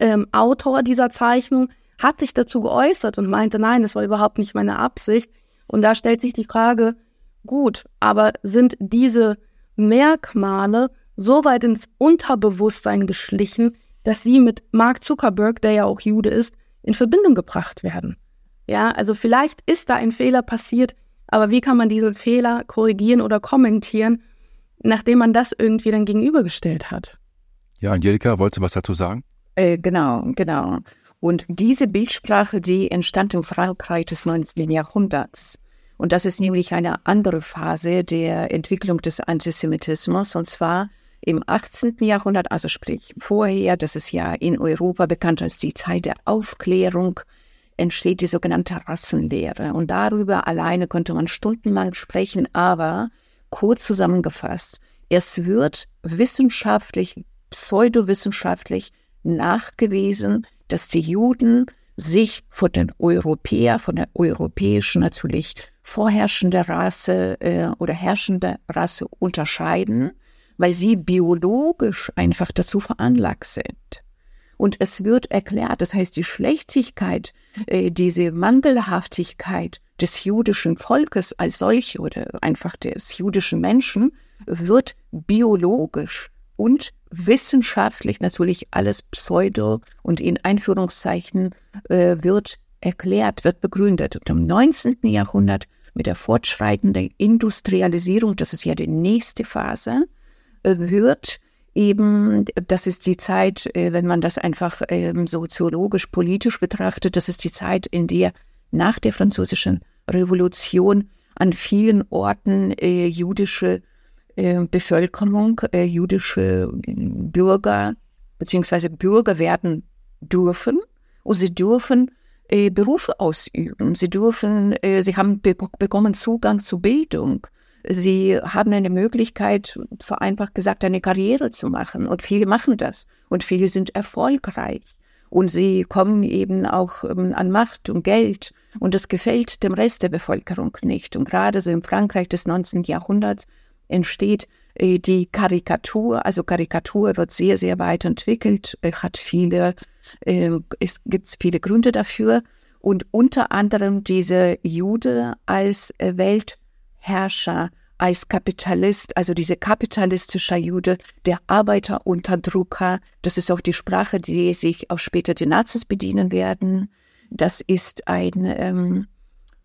ähm, Autor dieser Zeichnung hat sich dazu geäußert und meinte, nein, das war überhaupt nicht meine Absicht. Und da stellt sich die Frage, gut, aber sind diese Merkmale so weit ins Unterbewusstsein geschlichen, dass sie mit Mark Zuckerberg, der ja auch Jude ist, in Verbindung gebracht werden? Ja, also vielleicht ist da ein Fehler passiert, aber wie kann man diesen Fehler korrigieren oder kommentieren, nachdem man das irgendwie dann gegenübergestellt hat? Ja, Angelika, wolltest du was dazu sagen? Äh, genau, genau. Und diese Bildsprache, die entstand im Frankreich des 19. Jahrhunderts. Und das ist nämlich eine andere Phase der Entwicklung des Antisemitismus, und zwar im 18. Jahrhundert, also sprich vorher, das ist ja in Europa bekannt als die Zeit der Aufklärung, entsteht die sogenannte Rassenlehre. Und darüber alleine könnte man stundenlang sprechen, aber kurz zusammengefasst, es wird wissenschaftlich, pseudowissenschaftlich nachgewiesen, dass die Juden sich von den Europäern, von der europäischen natürlich vorherrschende Rasse äh, oder herrschende Rasse unterscheiden, weil sie biologisch einfach dazu veranlagt sind. Und es wird erklärt, das heißt, die Schlechtigkeit, äh, diese Mangelhaftigkeit des jüdischen Volkes als solche oder einfach des jüdischen Menschen wird biologisch und wissenschaftlich natürlich alles Pseudo und in Einführungszeichen äh, wird erklärt, wird begründet. Und im 19. Jahrhundert mit der fortschreitenden Industrialisierung, das ist ja die nächste Phase, äh, wird eben, das ist die Zeit, äh, wenn man das einfach ähm, soziologisch, politisch betrachtet, das ist die Zeit, in der nach der französischen Revolution an vielen Orten äh, jüdische Bevölkerung, äh, jüdische Bürger beziehungsweise Bürger werden dürfen und sie dürfen äh, Berufe ausüben. Sie dürfen, äh, sie haben be bekommen Zugang zu Bildung. Sie haben eine Möglichkeit, vereinfacht gesagt, eine Karriere zu machen. Und viele machen das. Und viele sind erfolgreich. Und sie kommen eben auch ähm, an Macht und Geld. Und das gefällt dem Rest der Bevölkerung nicht. Und gerade so im Frankreich des 19. Jahrhunderts entsteht äh, die Karikatur. Also Karikatur wird sehr, sehr weit entwickelt, hat viele, äh, es gibt viele Gründe dafür. Und unter anderem diese Jude als äh, Weltherrscher, als Kapitalist, also diese kapitalistische Jude, der Arbeiterunterdrücker, das ist auch die Sprache, die sich auch später die Nazis bedienen werden. Das ist ein ähm,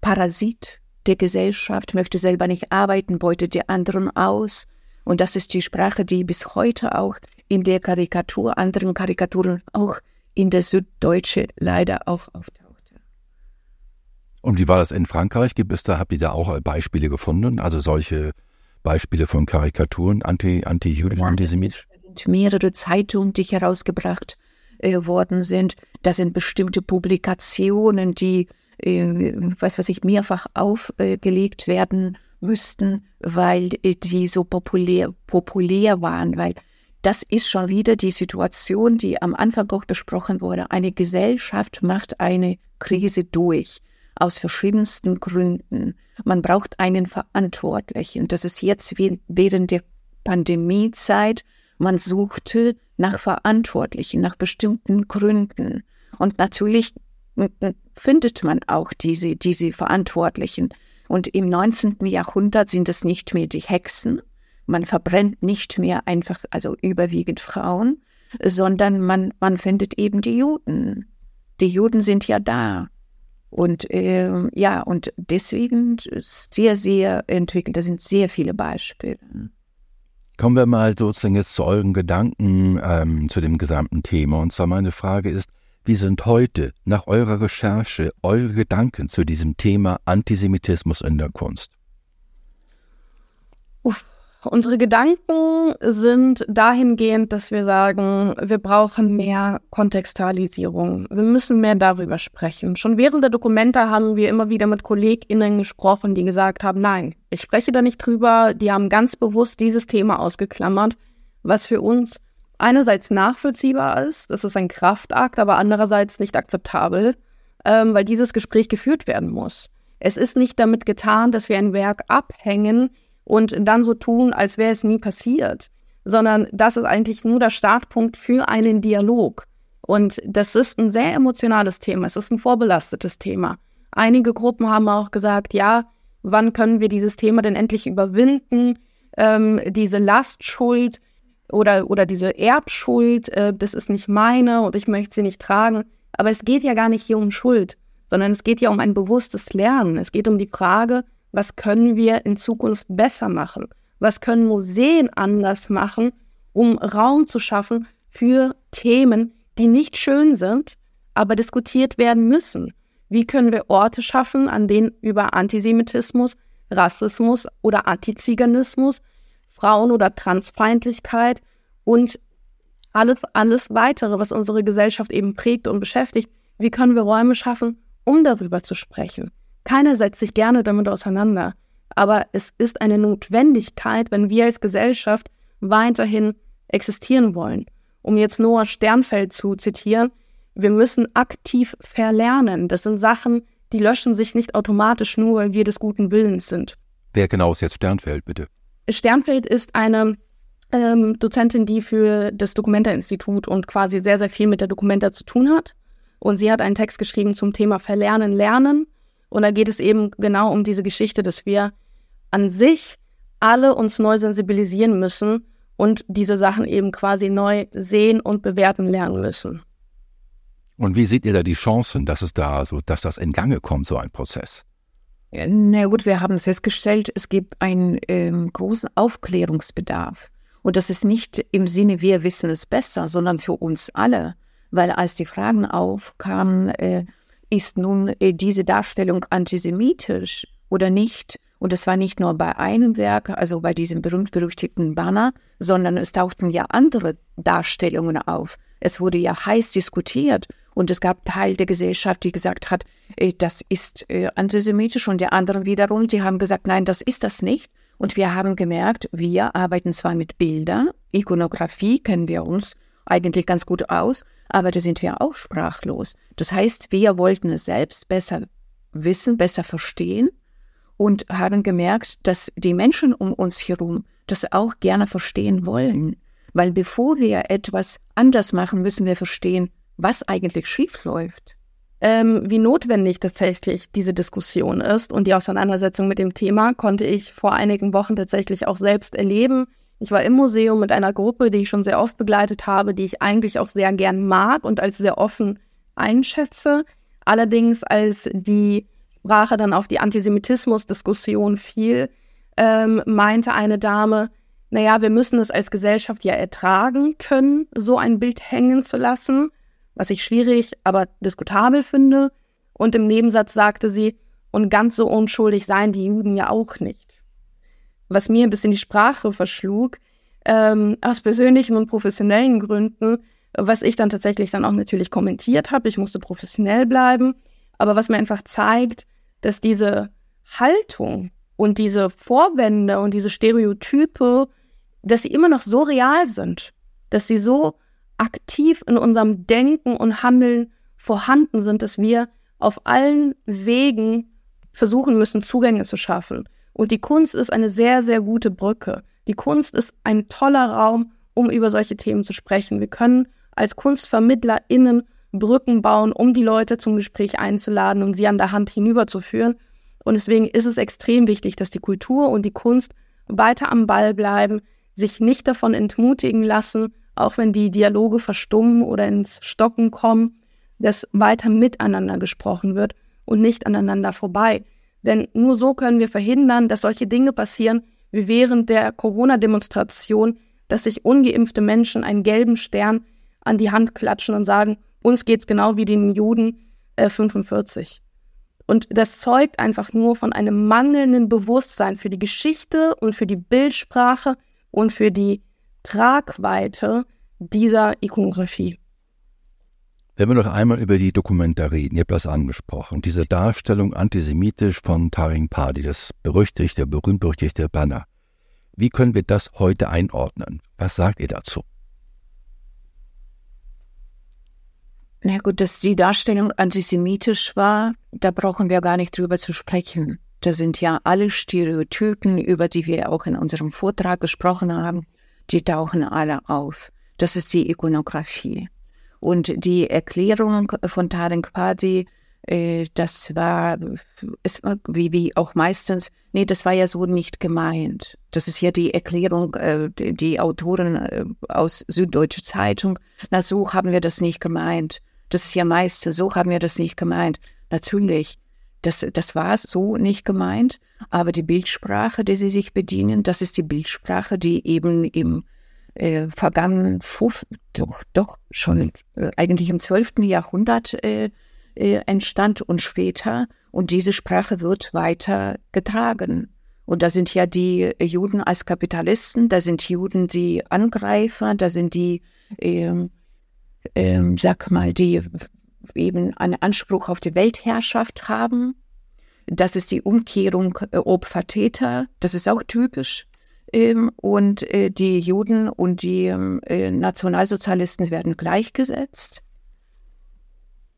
Parasit der Gesellschaft, möchte selber nicht arbeiten, beutet die anderen aus. Und das ist die Sprache, die bis heute auch in der Karikatur, anderen Karikaturen, auch in der Süddeutsche leider auch auftauchte. Und wie war das in Frankreich? Gibt es da, habt ihr da auch Beispiele gefunden? Also solche Beispiele von Karikaturen, anti, anti-jüdisch, ja, antisemitisch? Es sind mehrere Zeitungen, die herausgebracht äh, worden sind. Da sind bestimmte Publikationen, die äh, was weiß ich, mehrfach aufgelegt werden müssten, weil äh, die so populär, populär waren, weil das ist schon wieder die Situation, die am Anfang auch besprochen wurde. Eine Gesellschaft macht eine Krise durch aus verschiedensten Gründen. Man braucht einen Verantwortlichen. Das ist jetzt während der Pandemiezeit. Man suchte nach Verantwortlichen, nach bestimmten Gründen. Und natürlich findet man auch diese, diese Verantwortlichen. Und im 19. Jahrhundert sind es nicht mehr die Hexen. Man verbrennt nicht mehr einfach, also überwiegend Frauen, sondern man, man findet eben die Juden. Die Juden sind ja da. Und äh, ja, und deswegen sehr, sehr entwickelt. Da sind sehr viele Beispiele. Kommen wir mal sozusagen jetzt zu euren Gedanken ähm, zu dem gesamten Thema. Und zwar meine Frage ist, wie sind heute nach eurer Recherche eure Gedanken zu diesem Thema Antisemitismus in der Kunst? Uff. Unsere Gedanken sind dahingehend, dass wir sagen, wir brauchen mehr Kontextualisierung. Wir müssen mehr darüber sprechen. Schon während der Dokumente haben wir immer wieder mit KollegInnen gesprochen, die gesagt haben, nein, ich spreche da nicht drüber. Die haben ganz bewusst dieses Thema ausgeklammert, was für uns einerseits nachvollziehbar ist, das ist ein Kraftakt, aber andererseits nicht akzeptabel, ähm, weil dieses Gespräch geführt werden muss. Es ist nicht damit getan, dass wir ein Werk abhängen und dann so tun, als wäre es nie passiert, sondern das ist eigentlich nur der Startpunkt für einen Dialog. Und das ist ein sehr emotionales Thema, es ist ein vorbelastetes Thema. Einige Gruppen haben auch gesagt, ja, wann können wir dieses Thema denn endlich überwinden? Ähm, diese Lastschuld oder, oder diese Erbschuld, äh, das ist nicht meine und ich möchte sie nicht tragen. Aber es geht ja gar nicht hier um Schuld, sondern es geht ja um ein bewusstes Lernen. Es geht um die Frage, was können wir in Zukunft besser machen? Was können Museen anders machen, um Raum zu schaffen für Themen, die nicht schön sind, aber diskutiert werden müssen? Wie können wir Orte schaffen, an denen über Antisemitismus, Rassismus oder Antiziganismus Frauen- oder Transfeindlichkeit und alles, alles weitere, was unsere Gesellschaft eben prägt und beschäftigt. Wie können wir Räume schaffen, um darüber zu sprechen? Keiner setzt sich gerne damit auseinander. Aber es ist eine Notwendigkeit, wenn wir als Gesellschaft weiterhin existieren wollen. um jetzt Noah Sternfeld zu zitieren, wir müssen aktiv verlernen. Das sind Sachen, die löschen sich nicht automatisch nur, weil wir des guten Willens sind. Wer genau ist jetzt Sternfeld, bitte? Sternfeld ist eine ähm, Dozentin, die für das Dokumenta-Institut und quasi sehr, sehr viel mit der Dokumenta zu tun hat. Und sie hat einen Text geschrieben zum Thema Verlernen, Lernen. Und da geht es eben genau um diese Geschichte, dass wir an sich alle uns neu sensibilisieren müssen und diese Sachen eben quasi neu sehen und bewerten lernen müssen. Und wie seht ihr da die Chancen, dass es da so, dass das in Gange kommt, so ein Prozess? Na gut, wir haben festgestellt, es gibt einen ähm, großen Aufklärungsbedarf. Und das ist nicht im Sinne, wir wissen es besser, sondern für uns alle. Weil als die Fragen aufkamen, äh, ist nun äh, diese Darstellung antisemitisch oder nicht? Und es war nicht nur bei einem Werk, also bei diesem berühmt-berüchtigten Banner, sondern es tauchten ja andere Darstellungen auf. Es wurde ja heiß diskutiert und es gab Teil der Gesellschaft, die gesagt hat, äh, das ist äh, antisemitisch und der anderen wiederum, die haben gesagt, nein, das ist das nicht. Und wir haben gemerkt, wir arbeiten zwar mit Bildern, Ikonografie kennen wir uns eigentlich ganz gut aus, aber da sind wir auch sprachlos. Das heißt, wir wollten es selbst besser wissen, besser verstehen und haben gemerkt, dass die Menschen um uns herum das auch gerne verstehen wollen. Weil bevor wir etwas anders machen, müssen wir verstehen, was eigentlich schiefläuft. Ähm, wie notwendig tatsächlich diese Diskussion ist und die Auseinandersetzung mit dem Thema, konnte ich vor einigen Wochen tatsächlich auch selbst erleben. Ich war im Museum mit einer Gruppe, die ich schon sehr oft begleitet habe, die ich eigentlich auch sehr gern mag und als sehr offen einschätze. Allerdings, als die Sprache dann auf die Antisemitismus-Diskussion fiel, ähm, meinte eine Dame, naja, wir müssen es als Gesellschaft ja ertragen können, so ein Bild hängen zu lassen, was ich schwierig, aber diskutabel finde. Und im Nebensatz sagte sie, und ganz so unschuldig seien die Juden ja auch nicht. Was mir ein bisschen die Sprache verschlug, ähm, aus persönlichen und professionellen Gründen, was ich dann tatsächlich dann auch natürlich kommentiert habe. Ich musste professionell bleiben, aber was mir einfach zeigt, dass diese Haltung und diese Vorwände und diese Stereotype, dass sie immer noch so real sind, dass sie so aktiv in unserem Denken und Handeln vorhanden sind, dass wir auf allen Wegen versuchen müssen, Zugänge zu schaffen. Und die Kunst ist eine sehr, sehr gute Brücke. Die Kunst ist ein toller Raum, um über solche Themen zu sprechen. Wir können als KunstvermittlerInnen Brücken bauen, um die Leute zum Gespräch einzuladen und sie an der Hand hinüberzuführen. Und deswegen ist es extrem wichtig, dass die Kultur und die Kunst weiter am Ball bleiben, sich nicht davon entmutigen lassen, auch wenn die Dialoge verstummen oder ins Stocken kommen, dass weiter miteinander gesprochen wird und nicht aneinander vorbei. Denn nur so können wir verhindern, dass solche Dinge passieren wie während der Corona-Demonstration, dass sich ungeimpfte Menschen einen gelben Stern an die Hand klatschen und sagen, uns geht es genau wie den Juden äh, 45. Und das zeugt einfach nur von einem mangelnden Bewusstsein für die Geschichte und für die Bildsprache und für die Tragweite dieser Ikonografie. Wenn wir noch einmal über die Dokumenta reden, ihr habt das angesprochen, diese Darstellung antisemitisch von Taring Padi, das berüchtigte, berühmt-berüchtigte Banner. Wie können wir das heute einordnen? Was sagt ihr dazu? Na gut, dass die Darstellung antisemitisch war, da brauchen wir gar nicht drüber zu sprechen. Da sind ja alle Stereotypen, über die wir auch in unserem Vortrag gesprochen haben, die tauchen alle auf. Das ist die Ikonografie. Und die Erklärung von Tarek Padi, äh, das war, es war wie, wie auch meistens, nee, das war ja so nicht gemeint. Das ist ja die Erklärung, äh, die, die Autoren äh, aus Süddeutsche Zeitung, na so haben wir das nicht gemeint. Das ist ja meistens, so haben wir das nicht gemeint. Natürlich, das, das war so nicht gemeint, aber die Bildsprache, die sie sich bedienen, das ist die Bildsprache, die eben im äh, vergangenen, doch, doch schon äh, eigentlich im 12. Jahrhundert äh, äh, entstand und später. Und diese Sprache wird weiter getragen. Und da sind ja die Juden als Kapitalisten, da sind Juden die Angreifer, da sind die, ähm, ähm, sag mal, die eben einen Anspruch auf die Weltherrschaft haben. Das ist die Umkehrung äh, Opfer-Täter. Das ist auch typisch. ähm, und äh, die Juden und die ähm, äh, Nationalsozialisten werden gleichgesetzt.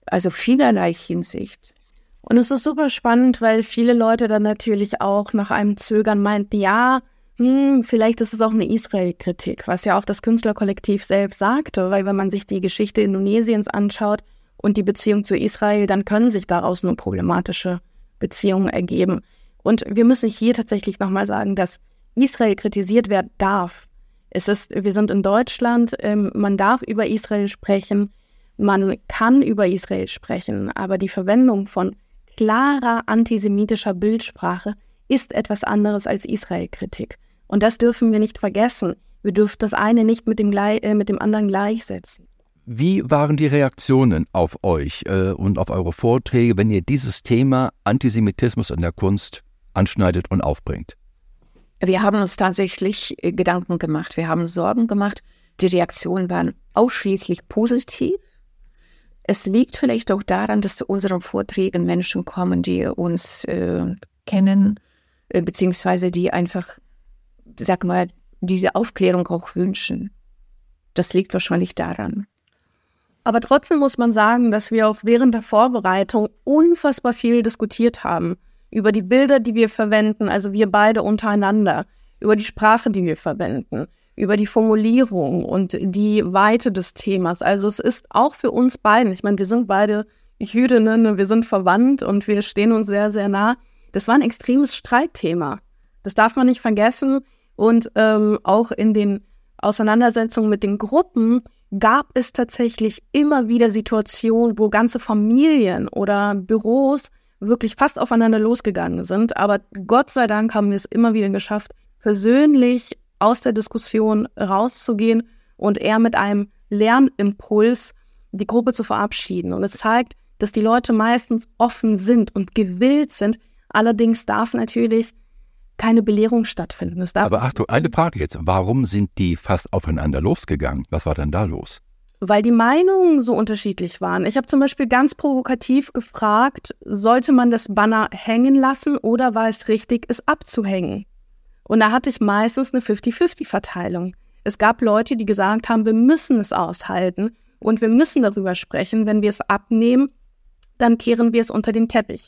Also vielerlei Hinsicht. Und es ist super spannend, weil viele Leute dann natürlich auch nach einem Zögern meinten, ja, hm, vielleicht ist es auch eine Israel-Kritik, was ja auch das Künstlerkollektiv selbst sagte, weil wenn man sich die Geschichte Indonesiens anschaut und die Beziehung zu Israel, dann können sich daraus nur problematische Beziehungen ergeben. Und wir müssen hier tatsächlich nochmal sagen, dass Israel kritisiert werden darf. Es ist, wir sind in Deutschland, ähm, man darf über Israel sprechen, man kann über Israel sprechen, aber die Verwendung von klarer antisemitischer Bildsprache ist etwas anderes als Israel-Kritik. Und das dürfen wir nicht vergessen. Wir dürfen das eine nicht mit dem, äh, mit dem anderen gleichsetzen. Wie waren die Reaktionen auf euch äh, und auf eure Vorträge, wenn ihr dieses Thema Antisemitismus in der Kunst anschneidet und aufbringt? Wir haben uns tatsächlich äh, Gedanken gemacht, wir haben Sorgen gemacht. Die Reaktionen waren ausschließlich positiv. Es liegt vielleicht auch daran, dass zu unseren Vorträgen Menschen kommen, die uns äh, kennen, äh, beziehungsweise die einfach, sag mal, diese Aufklärung auch wünschen. Das liegt wahrscheinlich daran. Aber trotzdem muss man sagen, dass wir auch während der Vorbereitung unfassbar viel diskutiert haben über die Bilder, die wir verwenden, also wir beide untereinander, über die Sprache, die wir verwenden, über die Formulierung und die Weite des Themas. Also es ist auch für uns beiden, ich meine, wir sind beide Jüdinnen, wir sind verwandt und wir stehen uns sehr, sehr nah. Das war ein extremes Streitthema. Das darf man nicht vergessen. Und ähm, auch in den Auseinandersetzungen mit den Gruppen gab es tatsächlich immer wieder Situationen, wo ganze Familien oder Büros wirklich fast aufeinander losgegangen sind. Aber Gott sei Dank haben wir es immer wieder geschafft, persönlich aus der Diskussion rauszugehen und eher mit einem Lernimpuls die Gruppe zu verabschieden. Und es zeigt, dass die Leute meistens offen sind und gewillt sind. Allerdings darf natürlich keine Belehrung stattfinden. Aber Achtung, eine Frage jetzt. Warum sind die fast aufeinander losgegangen? Was war denn da los? weil die Meinungen so unterschiedlich waren. Ich habe zum Beispiel ganz provokativ gefragt, sollte man das Banner hängen lassen oder war es richtig, es abzuhängen? Und da hatte ich meistens eine 50-50-Verteilung. Es gab Leute, die gesagt haben, wir müssen es aushalten und wir müssen darüber sprechen. Wenn wir es abnehmen, dann kehren wir es unter den Teppich.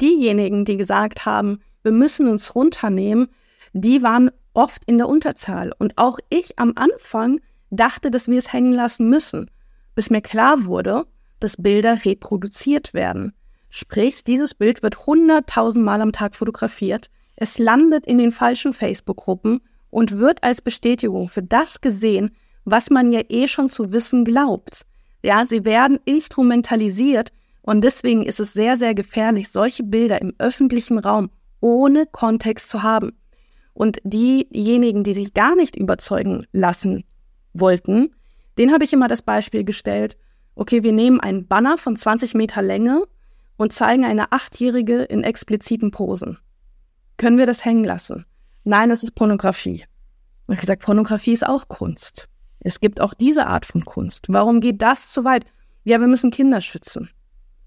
Diejenigen, die gesagt haben, wir müssen uns runternehmen, die waren oft in der Unterzahl. Und auch ich am Anfang dachte, dass wir es hängen lassen müssen, bis mir klar wurde, dass Bilder reproduziert werden. Sprich, dieses Bild wird hunderttausendmal am Tag fotografiert, es landet in den falschen Facebook-Gruppen und wird als Bestätigung für das gesehen, was man ja eh schon zu wissen glaubt. Ja, sie werden instrumentalisiert und deswegen ist es sehr, sehr gefährlich, solche Bilder im öffentlichen Raum ohne Kontext zu haben. Und diejenigen, die sich gar nicht überzeugen lassen wollten, den habe ich immer das Beispiel gestellt, okay, wir nehmen einen Banner von 20 Meter Länge und zeigen eine Achtjährige in expliziten Posen. Können wir das hängen lassen? Nein, es ist Pornografie. Ich habe gesagt, Pornografie ist auch Kunst. Es gibt auch diese Art von Kunst. Warum geht das zu weit? Ja, wir müssen Kinder schützen.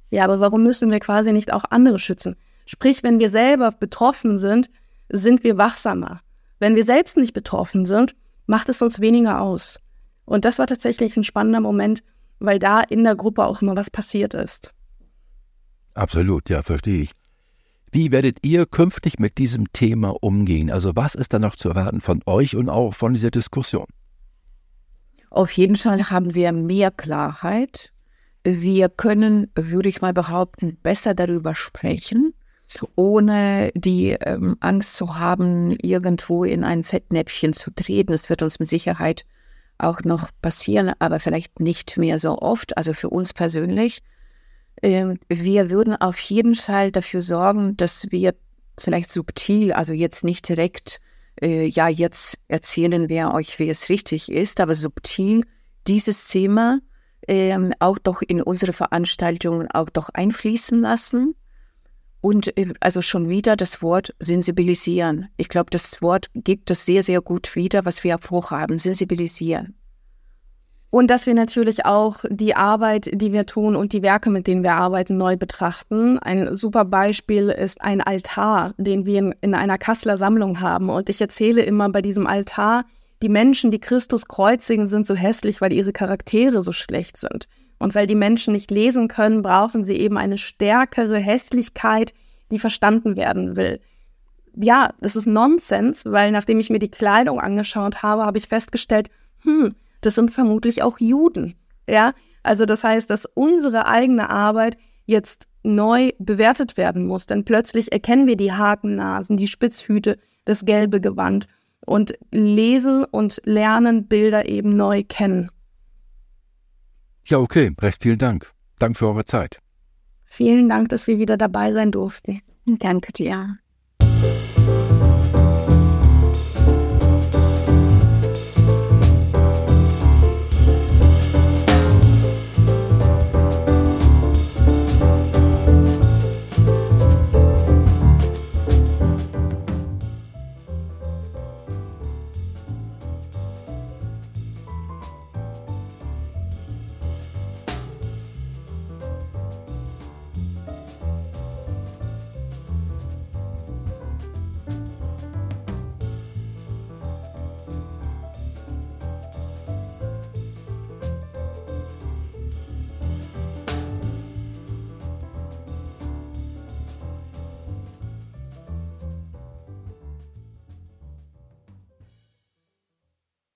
Ja, aber warum müssen wir quasi nicht auch andere schützen? Sprich, wenn wir selber betroffen sind, sind wir wachsamer. Wenn wir selbst nicht betroffen sind, macht es uns weniger aus. Und das war tatsächlich ein spannender Moment, weil da in der Gruppe auch immer was passiert ist. Absolut, ja, verstehe ich. Wie werdet ihr künftig mit diesem Thema umgehen? Also was ist da noch zu erwarten von euch und auch von dieser Diskussion? Auf jeden Fall haben wir mehr Klarheit. Wir können, würde ich mal behaupten, besser darüber sprechen ohne die ähm, Angst zu haben, irgendwo in ein Fettnäpfchen zu treten. Es wird uns mit Sicherheit auch noch passieren, aber vielleicht nicht mehr so oft. Also für uns persönlich. Ähm, wir würden auf jeden Fall dafür sorgen, dass wir vielleicht subtil, also jetzt nicht direkt, äh, ja, jetzt erzählen wir euch, wie es richtig ist, aber subtil dieses Thema ähm, auch doch in unsere Veranstaltungen auch doch einfließen lassen und äh, also schon wieder das Wort sensibilisieren. Ich glaube, das Wort gibt das sehr, sehr gut wieder, was wir vorhaben, sensibilisieren. Und dass wir natürlich auch die Arbeit, die wir tun und die Werke, mit denen wir arbeiten, neu betrachten. Ein super Beispiel ist ein Altar, den wir in einer Kasseler Sammlung haben. Und ich erzähle immer bei diesem Altar, die Menschen, die Christus kreuzigen, sind so hässlich, weil ihre Charaktere so schlecht sind. Und weil die Menschen nicht lesen können, brauchen sie eben eine stärkere Hässlichkeit, die verstanden werden will. Ja, das ist Nonsens, weil nachdem ich mir die Kleidung angeschaut habe, habe ich festgestellt, hm, das sind vermutlich auch Juden. Ja, also das heißt, dass unsere eigene Arbeit jetzt neu bewertet werden muss, denn plötzlich erkennen wir die Hakennasen, die Spitzhüte, das gelbe Gewand und lesen und lernen Bilder eben neu kennen. Ja, okay, recht vielen Dank. Dank für eure Zeit. Vielen Dank, dass wir wieder dabei sein durften. Danke dir.